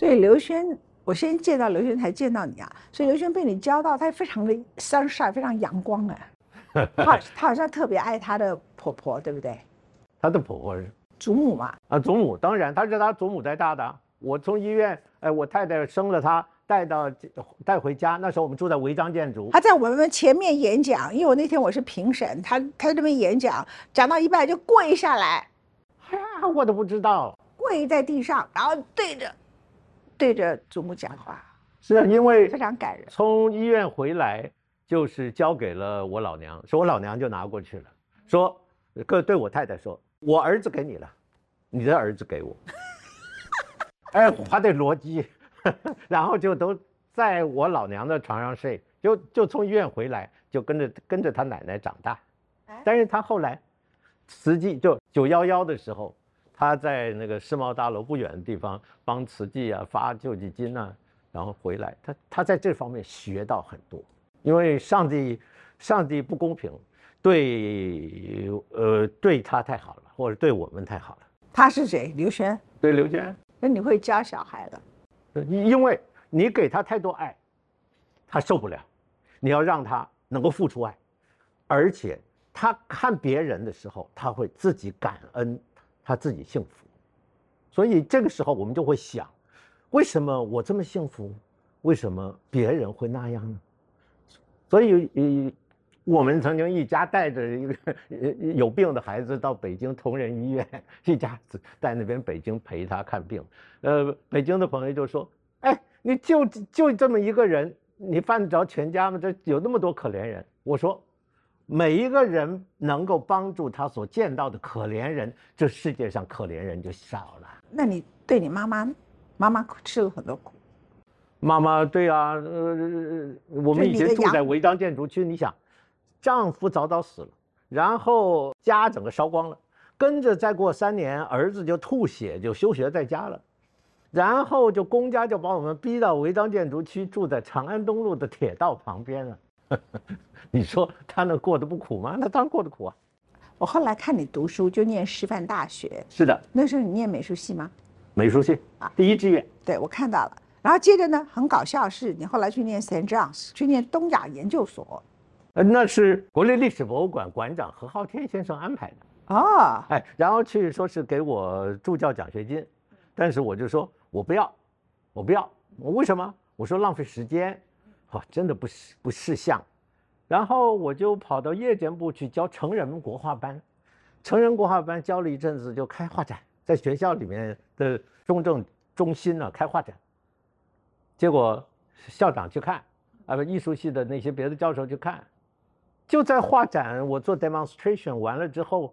所以刘轩，我先见到刘轩才见到你啊，所以刘轩被你教到，他非常的 sunshine，非常阳光哎。他他好像特别爱他的婆婆，对不对？他的婆婆是祖母嘛？啊，祖母当然，他是他祖母带大的。我从医院，哎，我太太生了他，带到带回家。那时候我们住在违章建筑。他在我们前面演讲，因为我那天我是评审，他他在那边演讲，讲到一半就跪下来，啊，我都不知道，跪在地上，然后对着对着祖母讲话。是啊，因为非常感人。从医院回来。就是交给了我老娘，说我老娘就拿过去了，说，各对我太太说，我儿子给你了，你的儿子给我，哎，他的逻辑，然后就都在我老娘的床上睡，就就从医院回来，就跟着跟着他奶奶长大，但是他后来，实际就九幺幺的时候，他在那个世贸大楼不远的地方帮慈济啊发救济金啊，然后回来，他他在这方面学到很多。因为上帝，上帝不公平，对，呃，对他太好了，或者对我们太好了。他是谁？刘轩。对，刘轩。那你会教小孩了？因为你给他太多爱，他受不了。你要让他能够付出爱，而且他看别人的时候，他会自己感恩，他自己幸福。所以这个时候我们就会想，为什么我这么幸福？为什么别人会那样呢？所以，呃，我们曾经一家带着一个有病的孩子到北京同仁医院，一家子在那边北京陪他看病。呃，北京的朋友就说：“哎，你就就这么一个人，你犯得着全家吗？这有那么多可怜人。”我说：“每一个人能够帮助他所见到的可怜人，这世界上可怜人就少了。”那你对你妈妈，妈妈吃了很多苦。妈妈，对啊，呃，我们以前住在违章建筑区，你想，丈夫早早死了，然后家整个烧光了，跟着再过三年，儿子就吐血就休学在家了，然后就公家就把我们逼到违章建筑区，住在长安东路的铁道旁边了。你说他那过得不苦吗？那当然过得苦啊。我后来看你读书，就念师范大学。是的。那时候你念美术系吗？美术系啊，第一志愿。对，我看到了。然后接着呢，很搞笑是，你后来去念 Saint John's，去念东亚研究所，呃，那是国立历史博物馆馆长何浩天先生安排的哦，哎，然后去说是给我助教奖学金，但是我就说我不要，我不要，我为什么？我说浪费时间，哦，真的不是不识相，然后我就跑到夜间部去教成人国画班，成人国画班教了一阵子就开画展，在学校里面的中正中心呢开画展。结果校长去看，啊不，艺术系的那些别的教授去看，就在画展，我做 demonstration 完了之后，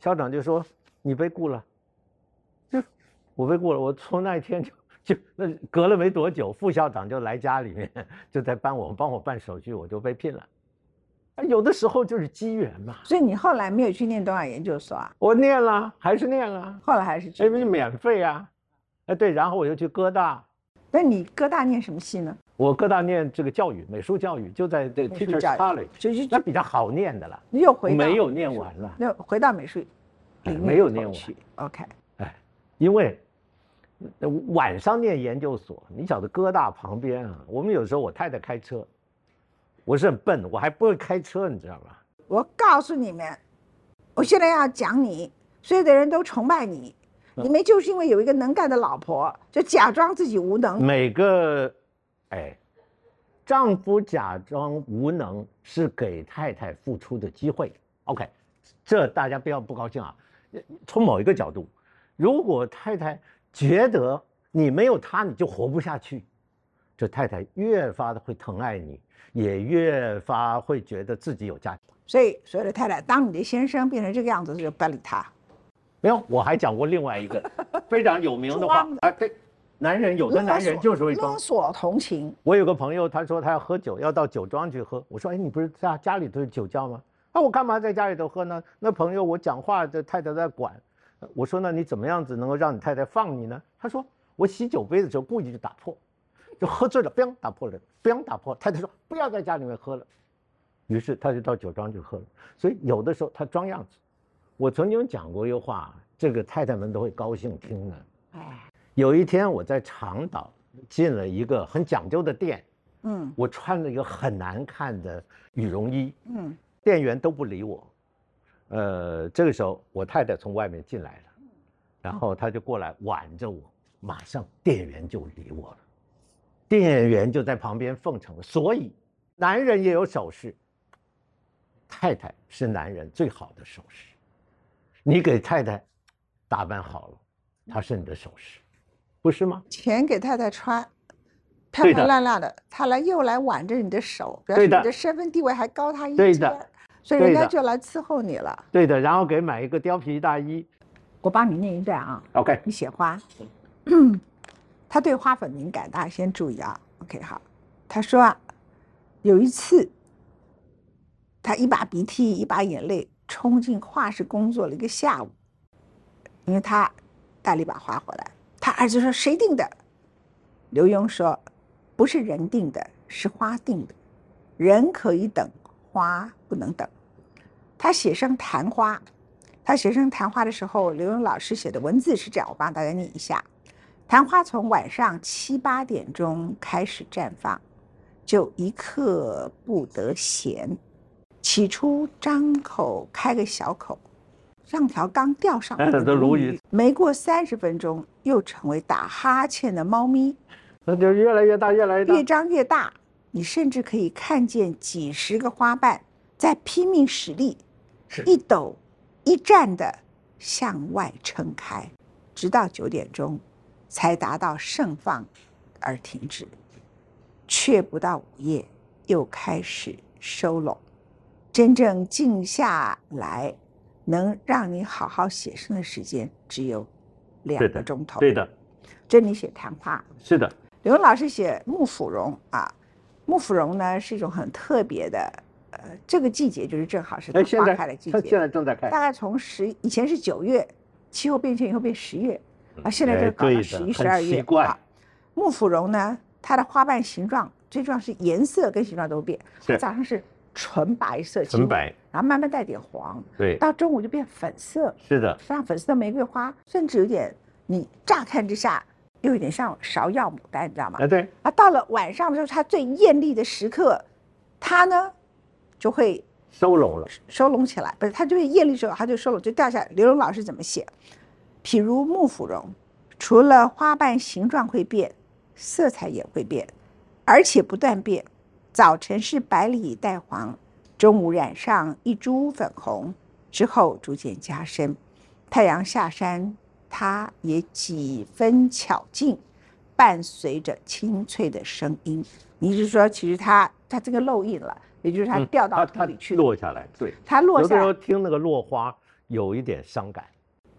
校长就说你被雇了，就我被雇了。我从那一天就就那隔了没多久，副校长就来家里面，就在帮我帮我办手续，我就被聘了。有的时候就是机缘嘛。所以你后来没有去念东亚研究所啊？我念了，还是念了。后来还是去因为免费啊，哎对，然后我又去哥大。那你哥大念什么系呢？我哥大念这个教育，美术教育，就在这个 Teachers College，就那比较好念的了。你又回没有念完了？那回到美术，没有念完。OK，哎，因为晚上念研究所，你晓得哥大旁边啊，我们有时候我太太开车，我是很笨，我还不会开车，你知道吧？我告诉你们，我现在要讲你，所有的人都崇拜你。你们就是因为有一个能干的老婆，就假装自己无能。每个，哎，丈夫假装无能是给太太付出的机会。OK，这大家不要不高兴啊。从某一个角度，如果太太觉得你没有他你就活不下去，这太太越发的会疼爱你，也越发会觉得自己有价值。所以，所有的太太，当你的先生变成这个样子，就不要理他。没有，我还讲过另外一个 非常有名的话啊，对，男人有的男人就是会装索同情。我有个朋友，他说他要喝酒，要到酒庄去喝。我说，哎，你不是家家里头有酒窖吗？啊，我干嘛在家里头喝呢？那朋友，我讲话的太太在管。我说，那你怎么样子能够让你太太放你呢？他说，我洗酒杯的时候故意就打破，就喝醉了，嘣打破了，嘣打破。太太说不要在家里面喝了，于是他就到酒庄去喝了。所以有的时候他装样子。我曾经讲过一个话，这个太太们都会高兴听的。哎，有一天我在长岛进了一个很讲究的店，嗯，我穿了一个很难看的羽绒衣，嗯，店员都不理我，呃，这个时候我太太从外面进来了，然后她就过来挽着我，马上店员就理我了，店员就在旁边奉承，所以男人也有首饰，太太是男人最好的首饰，你给太太打扮好了，她是你的首饰。不是吗？钱给太太穿，漂漂亮亮的，他来又来挽着你的手，表示你的身份地位还高他一阶，所以人家就来伺候你了。对的，然后给买一个貂皮大衣。我帮你念一段啊。OK。你写花，他对花粉敏感，大家先注意啊。OK，好。他说啊，有一次，他一把鼻涕一把眼泪冲进画室工作了一个下午，因为他带了一把花回来。他儿子说：“谁定的？”刘墉说：“不是人定的，是花定的。人可以等，花不能等。”他写生昙花，他写生昙花的时候，刘勇老师写的文字是这样，我帮大家念一下：昙花从晚上七八点钟开始绽放，就一刻不得闲。起初张口开个小口。让条刚钓上来的鲈鱼，没过三十分钟，又成为打哈欠的猫咪，那就越来越大，越来越大，越张越大。你甚至可以看见几十个花瓣在拼命使力，一抖一颤的向外撑开，直到九点钟才达到盛放而停止，却不到午夜又开始收拢，真正静下来。能让你好好写生的时间只有两个钟头。对的，这里写昙花。是的，刘老师写木芙蓉啊，木芙蓉呢是一种很特别的，呃，这个季节就是正好是它花开的季节。现在正在开。大概从十以前是九月，气候变迁以后变十月，啊，现在就搞到十一、十二月啊。木芙蓉呢，它的花瓣形状最重要是颜色跟形状都变，早上是。纯白色，纯白，然后慢慢带点黄，对，到中午就变粉色，是的，像粉色的玫瑰花，甚至有点，你乍看之下又有点像芍药牡丹，你知道吗？啊，对。啊，到了晚上的时候，它最艳丽的时刻，它呢就会收拢了，收拢起来，不是，它就会艳丽时候，它就收拢，就掉下来。刘荣老师怎么写？譬如木芙蓉，除了花瓣形状会变，色彩也会变，而且不断变。早晨是白里带黄，中午染上一株粉红，之后逐渐加深。太阳下山，它也几分巧劲，伴随着清脆的声音。你是说，其实它它这个漏印了，也就是它掉到土里去落下来。对，它落下。有的时候听那个落花有一点伤感，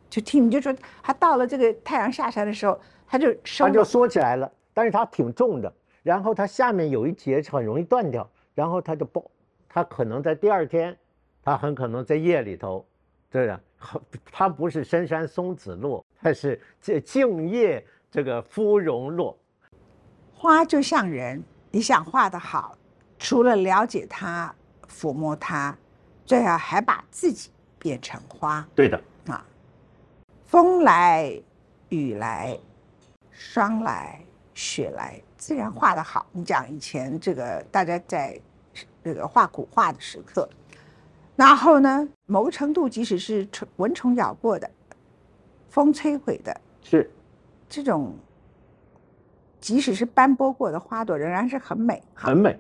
就听你就说它到了这个太阳下山的时候，它就收，它就缩起来了，但是它挺重的。然后它下面有一节很容易断掉，然后它就爆，它可能在第二天，它很可能在夜里头，这样，它不是深山松子落，它是这静夜这个芙蓉落。花就像人，你想画的好，除了了解它、抚摸它，最好还把自己变成花。对的啊，风来，雨来，霜来。雪来自然画的好，你讲以前这个大家在这个画古画的时刻，然后呢，某个程度即使是虫蚊虫咬过的，风吹毁的，是这种，即使是斑驳过的花朵，仍然是很美，很美。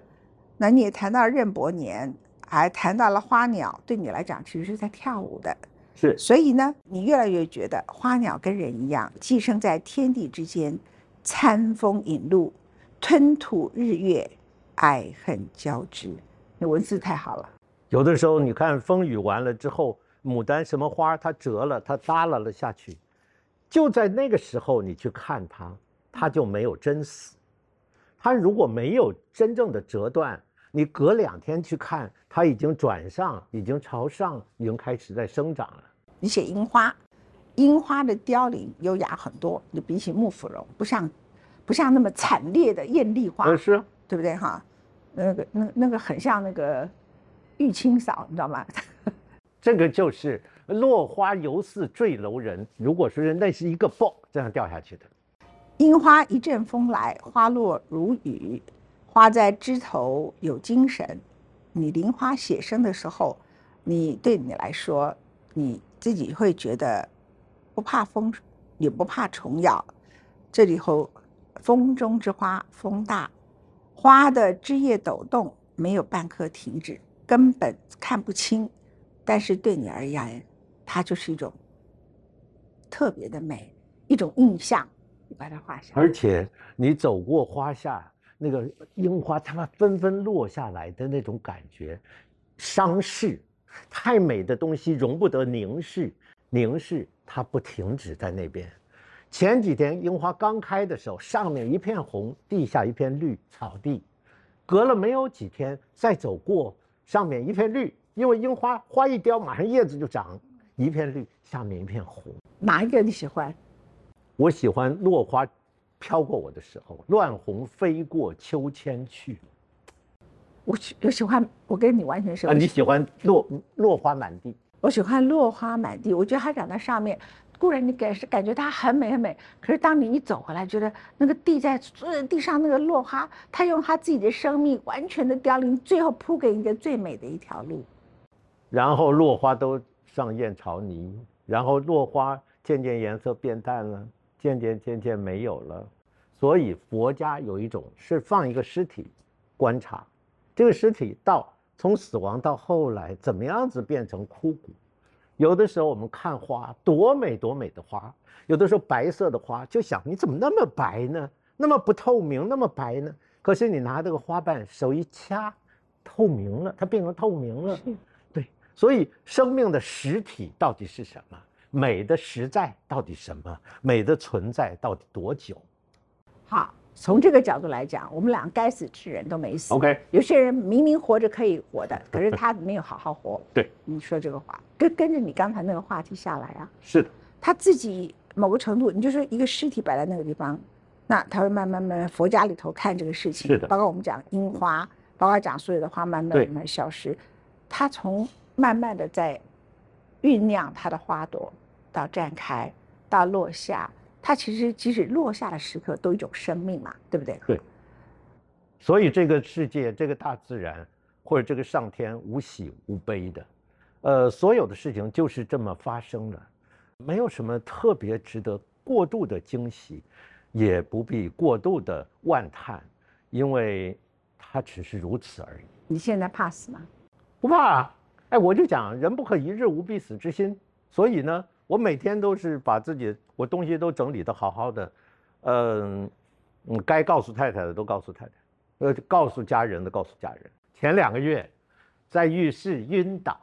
那你也谈到任伯年，还谈到了花鸟，对你来讲其实是在跳舞的，是。所以呢，你越来越觉得花鸟跟人一样，寄生在天地之间。餐风饮露，吞吐日月，爱恨交织。那文字太好了。有的时候，你看风雨完了之后，牡丹什么花它折了，它耷拉了下去。就在那个时候，你去看它，它就没有真死。它如果没有真正的折断，你隔两天去看，它已经转上，已经朝上，已经开始在生长了。你写樱花。樱花的凋零优雅很多，你比起木芙蓉，不像，不像那么惨烈的艳丽花，是，对不对哈？那个那那个很像那个玉清嫂，你知道吗？这个就是落花犹似坠楼人。如果说那是一个爆这样掉下去的，樱花一阵风来，花落如雨，花在枝头有精神。你临花写生的时候，你对你来说，你自己会觉得不怕风，也不怕虫咬。这里头，风中之花，风大，花的枝叶抖动，没有半刻停止，根本看不清。但是对你而言，它就是一种特别的美，一种印象。你把它画下，而且你走过花下，那个樱花它们纷纷落下来的那种感觉，伤势，太美的东西容不得凝视，凝视它不停止在那边。前几天樱花刚开的时候，上面一片红，地下一片绿草地，隔了没有几天再走过，上面一片绿，因为樱花花一凋，马上叶子就长，一片绿，下面一片红。哪一个你喜欢？我喜欢落花飘过我的时候，乱红飞过秋千去。我喜我喜欢，我跟你完全是。啊，你喜欢落落花满地？我喜欢落花满地。我觉得它长在上面，固然你感是感觉它很美很美，可是当你一走回来，觉得那个地在地上那个落花，它用它自己的生命完全的凋零，最后铺给一个最美的一条路。然后落花都上燕巢泥，然后落花渐渐颜色变淡了。渐渐渐渐没有了，所以佛家有一种是放一个尸体，观察这个尸体到从死亡到后来怎么样子变成枯骨。有的时候我们看花多美多美的花，有的时候白色的花就想你怎么那么白呢？那么不透明，那么白呢？可是你拿这个花瓣手一掐，透明了，它变成透明了。对，所以生命的实体到底是什么？美的实在到底什么？美的存在到底多久？好，从这个角度来讲，我们俩该死之人都没死。OK，有些人明明活着可以活的，可是他没有好好活。对，你说这个话，跟跟着你刚才那个话题下来啊。是的，他自己某个程度，你就说一个尸体摆在那个地方，那他会慢慢慢慢，佛家里头看这个事情，是的，包括我们讲樱花，包括讲所有的花慢慢慢慢消失，他从慢慢的在。酝酿它的花朵，到绽开，到落下，它其实即使落下的时刻都一种生命嘛，对不对？对。所以这个世界，这个大自然，或者这个上天无喜无悲的，呃，所有的事情就是这么发生了，没有什么特别值得过度的惊喜，也不必过度的万叹，因为它只是如此而已。你现在怕死吗？不怕。哎，我就讲人不可一日无必死之心，所以呢，我每天都是把自己我东西都整理的好好的，嗯嗯，该告诉太太的都告诉太太，呃，告诉家人的告诉家人。前两个月在浴室晕倒，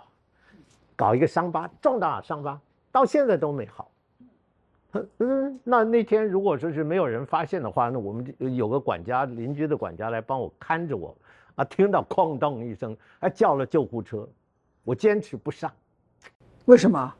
搞一个伤疤，重大伤疤，到现在都没好。嗯，那那天如果说是没有人发现的话，那我们有个管家邻居的管家来帮我看着我，啊，听到哐当一声，还叫了救护车。我坚持不上，为什么？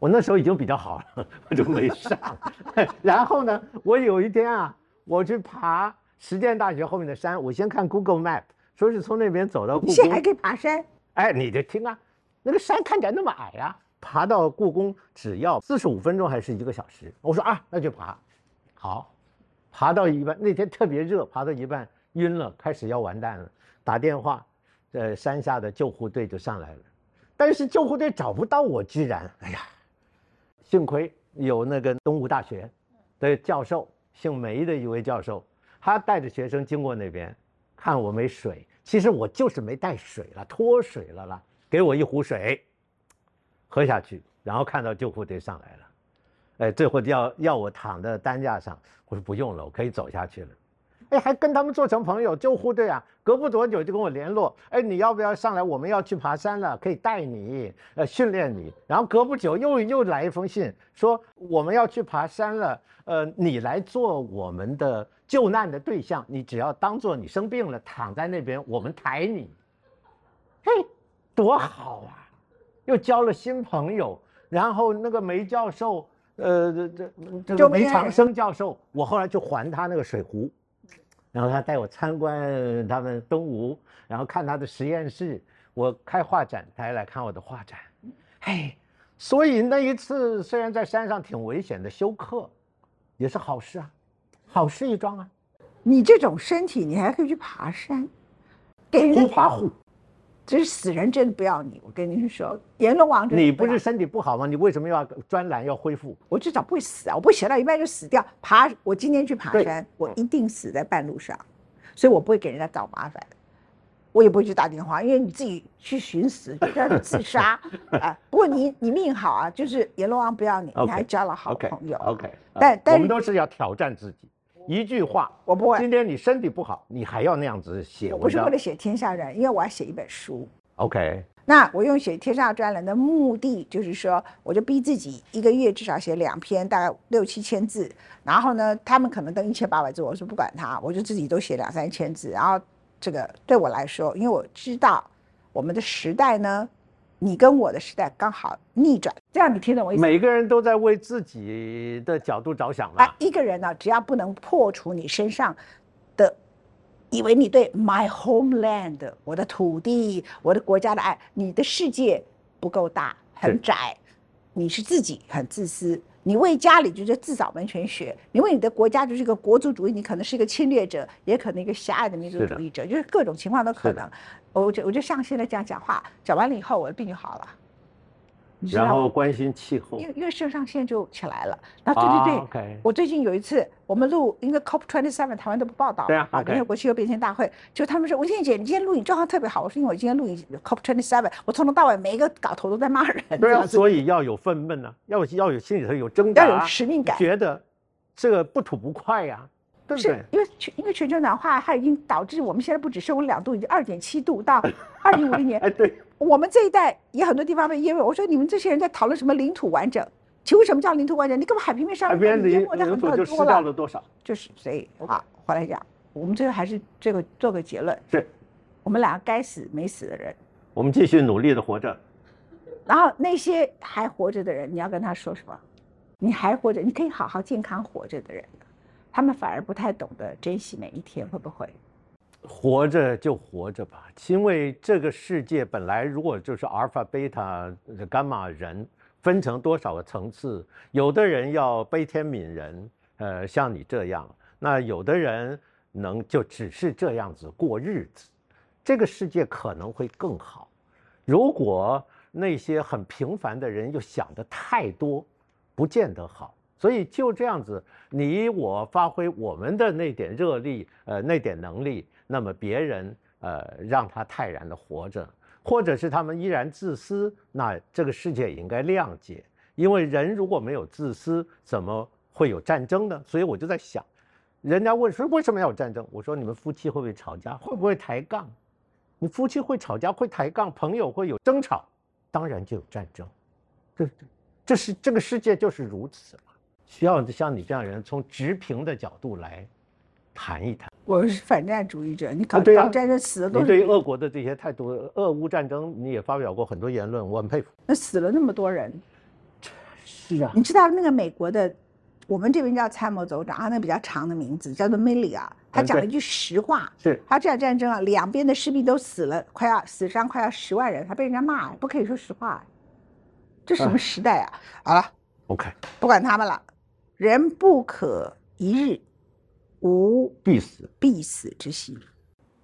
我那时候已经比较好了，我就没上。然后呢，我有一天啊，我去爬实践大学后面的山，我先看 Google Map，说是从那边走到故宫。现在还可以爬山？哎，你就听啊，那个山看起来那么矮呀，爬到故宫只要四十五分钟还是一个小时。我说啊，那就爬。好，爬到一半，那天特别热，爬到一半晕了，开始要完蛋了，打电话。呃，山下的救护队就上来了，但是救护队找不到我，居然，哎呀，幸亏有那个东吴大学的教授，姓梅的一位教授，他带着学生经过那边，看我没水，其实我就是没带水了，脱水了啦，给我一壶水，喝下去，然后看到救护队上来了，哎，最后要要我躺在担架上，我说不用了，我可以走下去了。哎，还跟他们做成朋友。救护队啊，隔不多久就跟我联络。哎，你要不要上来？我们要去爬山了，可以带你，呃，训练你。然后隔不久又又来一封信，说我们要去爬山了，呃，你来做我们的救难的对象。你只要当做你生病了，躺在那边，我们抬你。嘿，多好啊！又交了新朋友。然后那个梅教授，呃，这这这个梅长生教授，我后来就还他那个水壶。然后他带我参观他们东吴，然后看他的实验室。我开画展，他还来看我的画展。嘿，所以那一次虽然在山上挺危险的，休克也是好事啊。好事一桩啊。你这种身体，你还可以去爬山，给人家爬户。这是死人真的不要你，我跟您说，阎罗王。你不是身体不好吗？你为什么要专栏要恢复？我至少不会死啊！我不写到一半就死掉。爬，我今天去爬山，我一定死在半路上，所以我不会给人家找麻烦，我也不会去打电话，因为你自己去寻死，要去自杀 啊。不过你你命好啊，就是阎罗王不要你，你还交了好朋友。OK，但但我们都是要挑战自己。一句话，我不会。今天你身体不好，你还要那样子写？我不是为了写天下人，因为我要写一本书。OK，那我用写天下专栏的目的，就是说，我就逼自己一个月至少写两篇，大概六七千字。然后呢，他们可能登一千八百字，我说不管他，我就自己都写两三千字。然后这个对我来说，因为我知道我们的时代呢。你跟我的时代刚好逆转，这样你听懂我意思？每个人都在为自己的角度着想了。啊，一个人呢，只要不能破除你身上的，以为你对 my homeland 我的土地、我的国家的爱，你的世界不够大，很窄，你是自己很自私。你为家里就是自扫门前雪，你为你的国家就是一个国族主义，你可能是一个侵略者，也可能一个狭隘的民族主义者，就是各种情况都可能。我就我就像现在这样讲话，讲完了以后，我的病就好了。然后关心气候，因为因为肾上腺就起来了。啊，对对对，我最近有一次，我们录一个 COP twenty seven，台湾都不报道。对啊，联合国气候变迁大会，就他们说，文倩姐，你今天录影状况特别好。我说，因为我今天录影 COP twenty seven，我从头到尾每一个稿头都在骂人。对啊，所以要有愤懑呢，要要有心里头有挣扎，要有使命感，觉得这个不吐不快呀。是因为全因为全球暖化，它已经导致我们现在不只升温两度，已经二点七度。到二零五零年，哎，对，我们这一代也很多地方被淹没。我说你们这些人在讨论什么领土完整？请问什么叫领土完整？你根本海平面上海边领领土就失掉了多少？就是所以啊，回来讲，我们最后还是这个做个结论：是，我们俩该死没死的人，我们继续努力的活着。然后那些还活着的人，你要跟他说什么？你还活着，你可以好好健康活着的人。他们反而不太懂得珍惜每一天，会不会？活着就活着吧，因为这个世界本来如果就是阿尔法、贝塔、伽马人分成多少个层次，有的人要悲天悯人，呃，像你这样，那有的人能就只是这样子过日子，这个世界可能会更好。如果那些很平凡的人又想的太多，不见得好。所以就这样子，你我发挥我们的那点热力，呃，那点能力，那么别人呃让他泰然的活着，或者是他们依然自私，那这个世界也应该谅解。因为人如果没有自私，怎么会有战争呢？所以我就在想，人家问说为什么要有战争？我说你们夫妻会不会吵架？会不会抬杠？你夫妻会吵架会抬杠，朋友会有争吵，当然就有战争。这这是这个世界就是如此嘛。需要像你这样人从直平的角度来谈一谈。我是反战主义者，你搞搞战争死的都对俄国的这些态度，俄乌战争你也发表过很多言论，我很佩服。那死了那么多人，是啊。你知道那个美国的，我们这边叫参谋总长啊，那比较长的名字叫做 Milley 啊，他讲了一句实话，是他这场战争啊，两边的士兵都死了，快要死伤快要十万人，他被人家骂，不可以说实话，这什么时代啊？好了，OK，不管他们了。人不可一日无必死必死之心。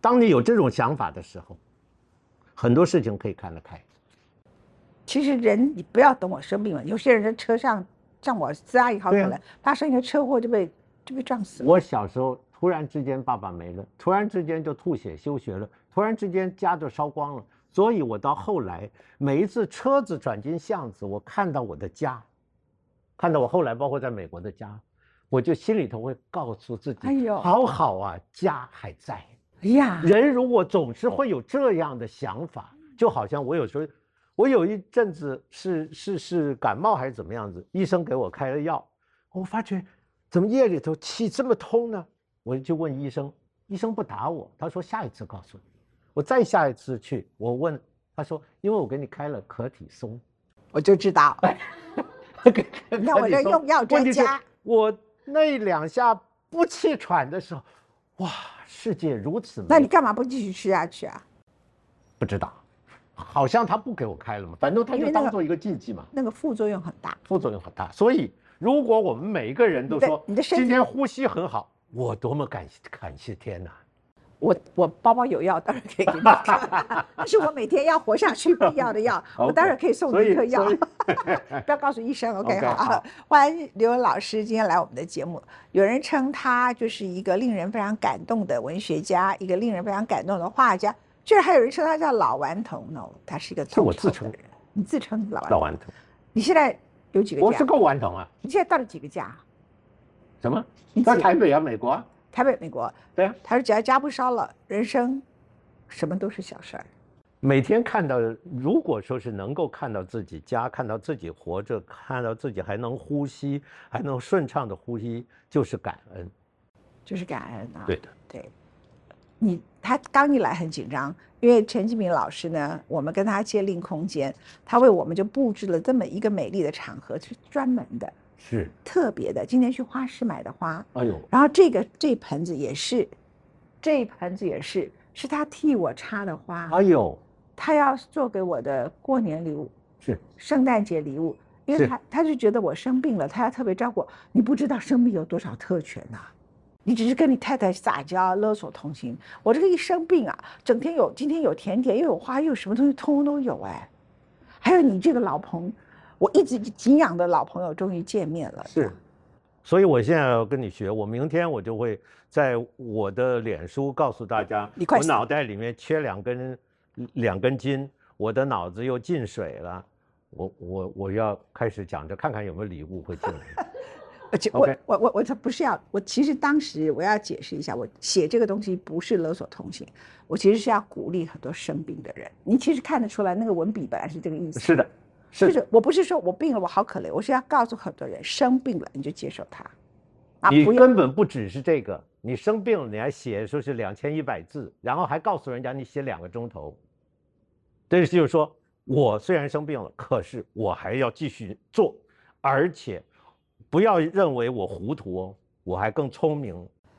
当你有这种想法的时候，很多事情可以看得开。其实人，你不要等我生病了。有些人在车上，像我自阿姨好可能发生一个车祸就被就被撞死了。我小时候突然之间爸爸没了，突然之间就吐血休学了，突然之间家就烧光了。所以我到后来每一次车子转进巷子，我看到我的家。看到我后来，包括在美国的家，我就心里头会告诉自己：哎呦，好好啊，家还在。哎呀，人如果总是会有这样的想法，就好像我有时候，我有一阵子是是是感冒还是怎么样子，医生给我开了药，我发觉怎么夜里头气这么通呢？我就问医生，医生不打我，他说下一次告诉你。我再下一次去，我问他说，因为我给你开了可体松，我就知道。那我这用药专家，我那两下不气喘的时候，哇，世界如此美。那你干嘛不继续吃下去啊？不知道，好像他不给我开了嘛，反正他就当做一个禁忌嘛。那个副作用很大，副作用很大。所以如果我们每一个人都说，你的身今天呼吸很好，我多么感谢感谢天哪！我我包包有药，当然可以给你。那是我每天要活下去必要的药，我当然可以送你一颗药。不要告诉医生，OK 好。欢迎刘文老师今天来我们的节目。有人称他就是一个令人非常感动的文学家，一个令人非常感动的画家。居然还有人称他叫老顽童，no，他是一个是我自称的人。你自称老老顽童？你现在有几个家？我是够顽童啊！你现在到了几个家？什么？在台北啊，美国。台北，美国。对啊，他说只要家不烧了，人生什么都是小事儿。每天看到，如果说是能够看到自己家，看到自己活着，看到自己还能呼吸，还能顺畅的呼吸，就是感恩，就是感恩啊。对的，对。你他刚一来很紧张，因为陈继明老师呢，我们跟他借另空间，他为我们就布置了这么一个美丽的场合，是专门的。是。特别的，今天去花市买的花，哎呦，然后这个这盆子也是，这盆子也是，是他替我插的花，哎呦，他要做给我的过年礼物，是。圣诞节礼物，因为他他就觉得我生病了，他要特别照顾。你不知道生病有多少特权呐，你只是跟你太太撒娇勒索同情，我这个一生病啊，整天有今天有甜点，又有花，又有什么东西，通通都有哎，还有你这个老朋。我一直敬仰的老朋友终于见面了，是，所以我现在要跟你学，我明天我就会在我的脸书告诉大家，我脑袋里面缺两根两根筋，我的脑子又进水了，我我我要开始讲着，看看有没有礼物会进来。而且我我我我这不是要，我其实当时我要解释一下，我写这个东西不是勒索同情，我其实是要鼓励很多生病的人。你其实看得出来，那个文笔本来是这个意思。是的。就是我不是说我病了我好可怜，我是要告诉很多人生病了你就接受它，啊，你根本不只是这个，你生病了你还写说是两千一百字，然后还告诉人家你写两个钟头，这就是说我虽然生病了，可是我还要继续做，而且不要认为我糊涂哦，我还更聪明。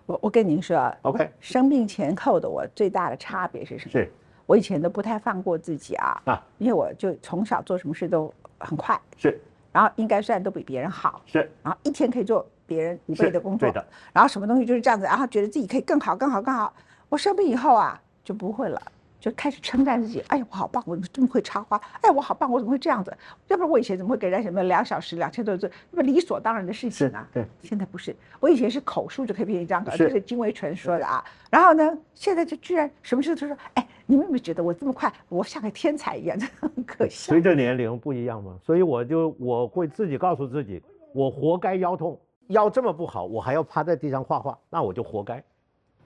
我我跟您说，OK，生病前后的我最大的差别是什么？是。我以前都不太放过自己啊，啊，因为我就从小做什么事都很快，是，然后应该算都比别人好，是，然后一天可以做别人五倍的工作，对的，然后什么东西就是这样子，然后觉得自己可以更好、更好、更好。我生病以后啊，就不会了。就开始称赞自己，哎呀，我好棒，我怎么这么会插花？哎，我好棒，我怎么会这样子？要不然我以前怎么会给人家什么两小时两千多字，那么理所当然的事情啊？对，现在不是，我以前是口述就可以编一张稿，这是金维纯说的啊。然后呢，现在就居然什么事都说，哎，你们有没有觉得我这么快，我像个天才一样？很可笑。随着年龄不一样嘛，所以我就我会自己告诉自己，我活该腰痛，腰这么不好，我还要趴在地上画画，那我就活该。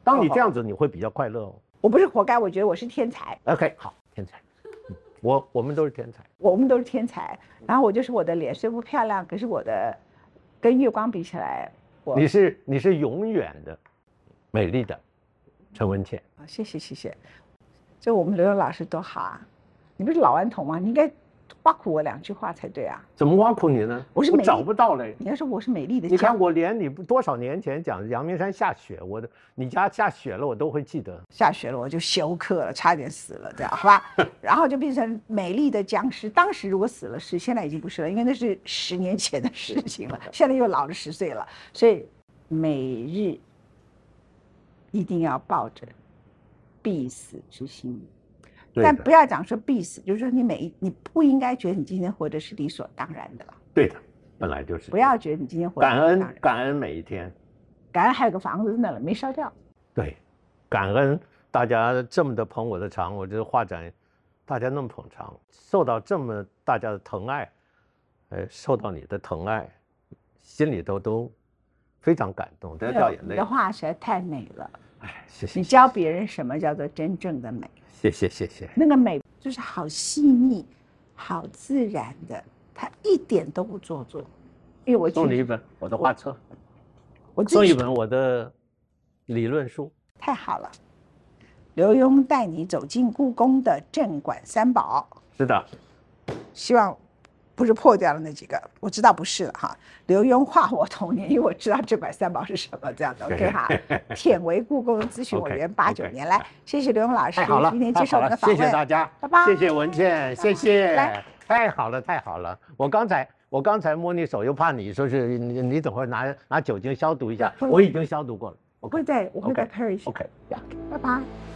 当你这样子，你会比较快乐哦。我不是活该，我觉得我是天才。OK，好，天才。我我们都是天才，我们都是天才。然后我就是我的脸虽不漂亮，可是我的跟月光比起来，我你是你是永远的美丽的陈文倩。啊，谢谢谢谢。就我们刘勇老师多好啊！你不是老顽童吗？你应该。挖苦我两句话才对啊！怎么挖苦你呢？我是找不到嘞。你要说我是美丽的，你看我连你多少年前讲阳明山下雪，我的你家下雪了，我都会记得。下雪了我就休克了，差点死了，这样好吧？然后就变成美丽的僵尸。当时如果死了是，现在已经不是了，因为那是十年前的事情了。现在又老了十岁了，所以每日一定要抱着必死之心。但不要讲说必死，就是说你每一你不应该觉得你今天活着是理所当然的了。对的，本来就是。不要觉得你今天活感恩感恩每一天，感恩还有个房子在那了没烧掉。对，感恩大家这么的捧我的场，我这个画展，大家那么捧场，受到这么大家的疼爱，呃，受到你的疼爱，心里头都非常感动，都要掉眼泪。你的画实在太美了，哎，谢谢。你教别人什么叫做真正的美？谢谢谢谢，那个美就是好细腻、好自然的，它一点都不做作。因为我送你一本我的画册，我送一本我的理论书，太好了。刘墉带你走进故宫的镇馆三宝，是的，希望。不是破掉了那几个，我知道不是了哈。刘墉画我童年，因为我知道这块三宝是什么，这样的 OK 哈。舔为故宫咨询委员八九年来，谢谢刘墉老师今天接受我们的访问，谢谢大家，拜拜。谢谢文倩，谢谢，太好了太好了。我刚才我刚才摸你手，又怕你说是你你等会拿拿酒精消毒一下，我已经消毒过了。我会在我会在 Paris。OK，拜拜。